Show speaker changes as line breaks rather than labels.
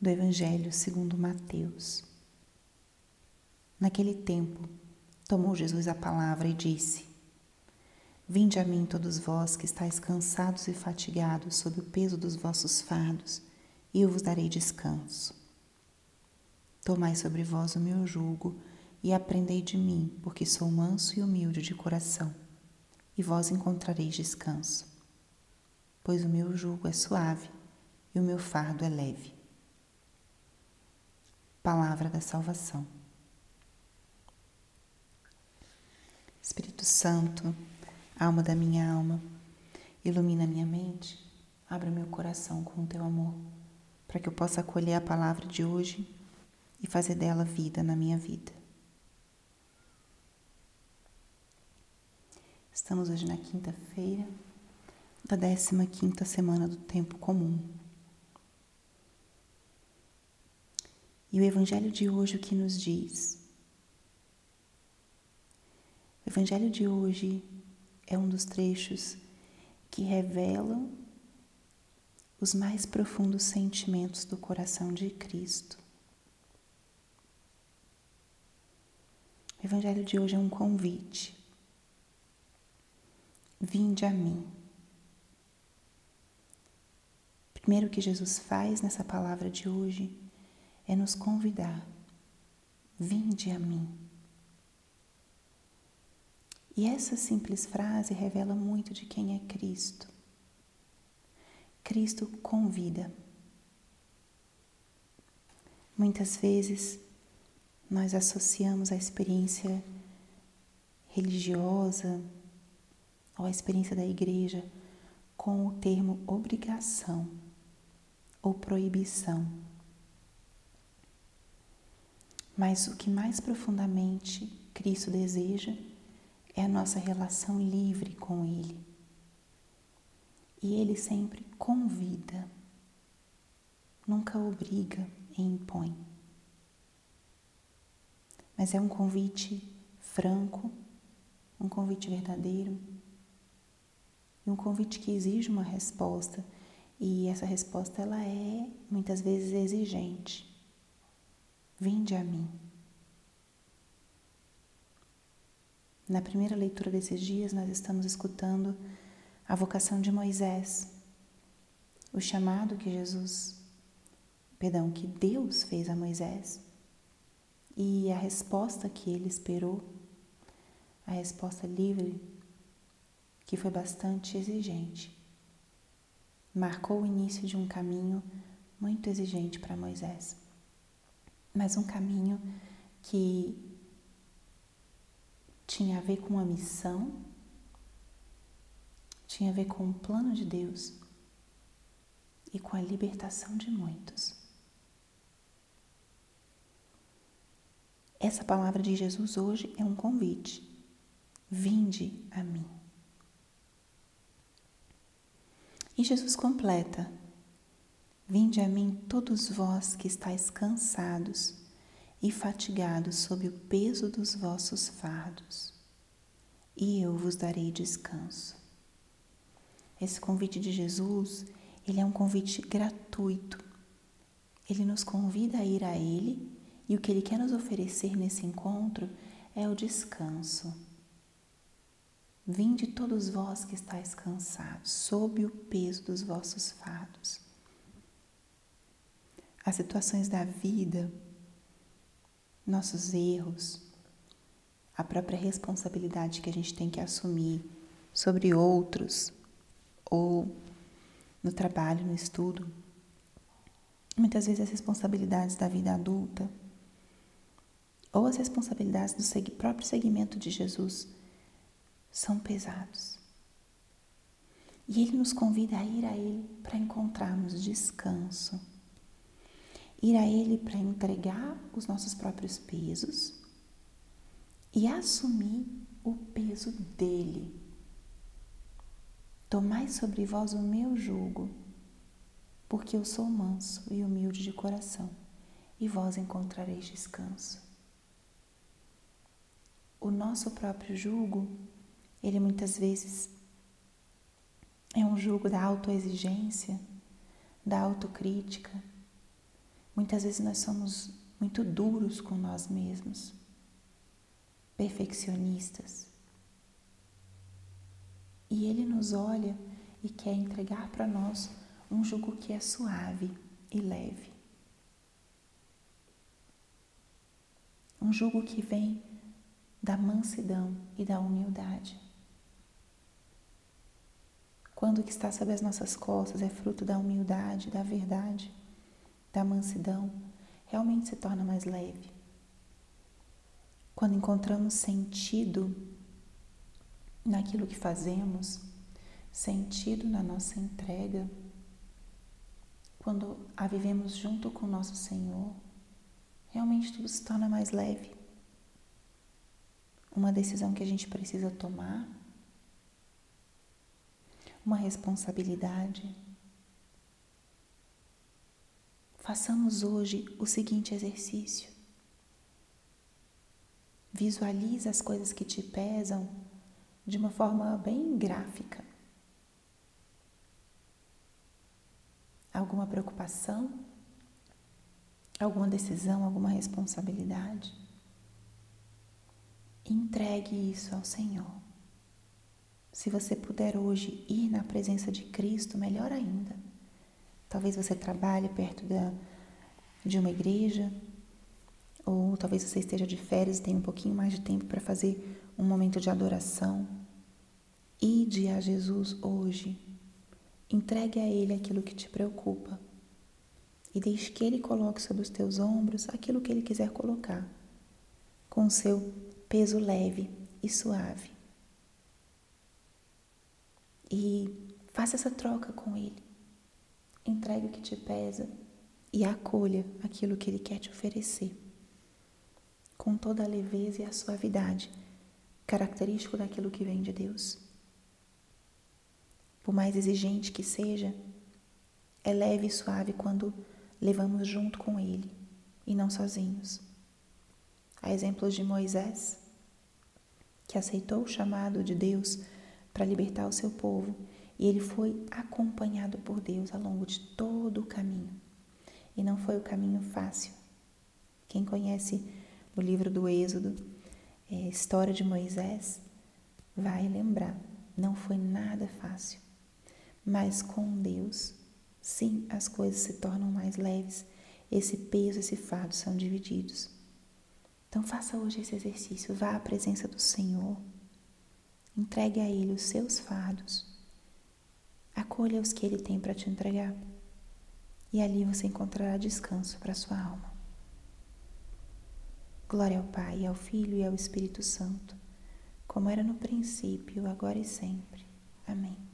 do Evangelho segundo Mateus. Naquele tempo, tomou Jesus a palavra e disse: Vinde a mim todos vós que estáis cansados e fatigados sob o peso dos vossos fardos, e eu vos darei descanso. Tomai sobre vós o meu jugo e aprendei de mim, porque sou manso e humilde de coração, e vós encontrareis descanso. Pois o meu jugo é suave e o meu fardo é leve. Palavra da salvação. Espírito Santo, alma da minha alma, ilumina minha mente, abra meu coração com o teu amor, para que eu possa acolher a palavra de hoje e fazer dela vida na minha vida. Estamos hoje na quinta-feira da 15 quinta semana do tempo comum. E o evangelho de hoje o que nos diz? O evangelho de hoje é um dos trechos que revelam os mais profundos sentimentos do coração de Cristo. O evangelho de hoje é um convite. Vinde a mim. Primeiro que Jesus faz nessa palavra de hoje é nos convidar. Vinde a mim. E essa simples frase revela muito de quem é Cristo. Cristo convida. Muitas vezes nós associamos a experiência religiosa ou a experiência da igreja com o termo obrigação ou proibição. Mas o que mais profundamente Cristo deseja é a nossa relação livre com Ele. E Ele sempre convida, nunca obriga e impõe. Mas é um convite franco, um convite verdadeiro e um convite que exige uma resposta. E essa resposta ela é muitas vezes exigente. Vinde a mim. Na primeira leitura desses dias, nós estamos escutando a vocação de Moisés, o chamado que Jesus, perdão, que Deus fez a Moisés e a resposta que ele esperou, a resposta livre, que foi bastante exigente. Marcou o início de um caminho muito exigente para Moisés mas um caminho que tinha a ver com a missão, tinha a ver com o plano de Deus e com a libertação de muitos. Essa palavra de Jesus hoje é um convite. Vinde a mim. E Jesus completa Vinde a mim todos vós que estáis cansados e fatigados sob o peso dos vossos fardos, e eu vos darei descanso. Esse convite de Jesus, ele é um convite gratuito. Ele nos convida a ir a ele e o que ele quer nos oferecer nesse encontro é o descanso. Vinde todos vós que estáis cansados, sob o peso dos vossos fardos as situações da vida, nossos erros, a própria responsabilidade que a gente tem que assumir sobre outros ou no trabalho, no estudo. Muitas vezes as responsabilidades da vida adulta ou as responsabilidades do próprio segmento de Jesus são pesados. E Ele nos convida a ir a Ele para encontrarmos descanso ir a Ele para entregar os nossos próprios pesos e assumir o peso dele. Tomai sobre vós o meu jugo, porque eu sou manso e humilde de coração, e vós encontrareis descanso. O nosso próprio jugo, ele muitas vezes é um jugo da autoexigência, da autocrítica, Muitas vezes nós somos muito duros com nós mesmos, perfeccionistas. E Ele nos olha e quer entregar para nós um jugo que é suave e leve. Um jugo que vem da mansidão e da humildade. Quando o que está sobre as nossas costas é fruto da humildade, da verdade, da mansidão, realmente se torna mais leve. Quando encontramos sentido naquilo que fazemos, sentido na nossa entrega, quando a vivemos junto com o nosso Senhor, realmente tudo se torna mais leve. Uma decisão que a gente precisa tomar, uma responsabilidade. Façamos hoje o seguinte exercício. Visualize as coisas que te pesam de uma forma bem gráfica. Alguma preocupação? Alguma decisão, alguma responsabilidade? Entregue isso ao Senhor. Se você puder hoje ir na presença de Cristo, melhor ainda. Talvez você trabalhe perto da, de uma igreja, ou talvez você esteja de férias e tenha um pouquinho mais de tempo para fazer um momento de adoração. Ide a Jesus hoje. Entregue a Ele aquilo que te preocupa e deixe que Ele coloque sobre os teus ombros aquilo que Ele quiser colocar, com o seu peso leve e suave. E faça essa troca com Ele. Entregue o que te pesa e acolha aquilo que Ele quer te oferecer, com toda a leveza e a suavidade, característico daquilo que vem de Deus. Por mais exigente que seja, é leve e suave quando levamos junto com Ele e não sozinhos. Há exemplos de Moisés, que aceitou o chamado de Deus para libertar o seu povo e ele foi acompanhado por Deus ao longo de todo o caminho. E não foi o caminho fácil. Quem conhece o livro do Êxodo, é, história de Moisés, vai lembrar. Não foi nada fácil. Mas com Deus, sim, as coisas se tornam mais leves. Esse peso, esse fardo são divididos. Então faça hoje esse exercício. Vá à presença do Senhor. Entregue a Ele os seus fardos. Acolha os que Ele tem para te entregar. E ali você encontrará descanso para sua alma. Glória ao Pai, ao Filho e ao Espírito Santo, como era no princípio, agora e sempre. Amém.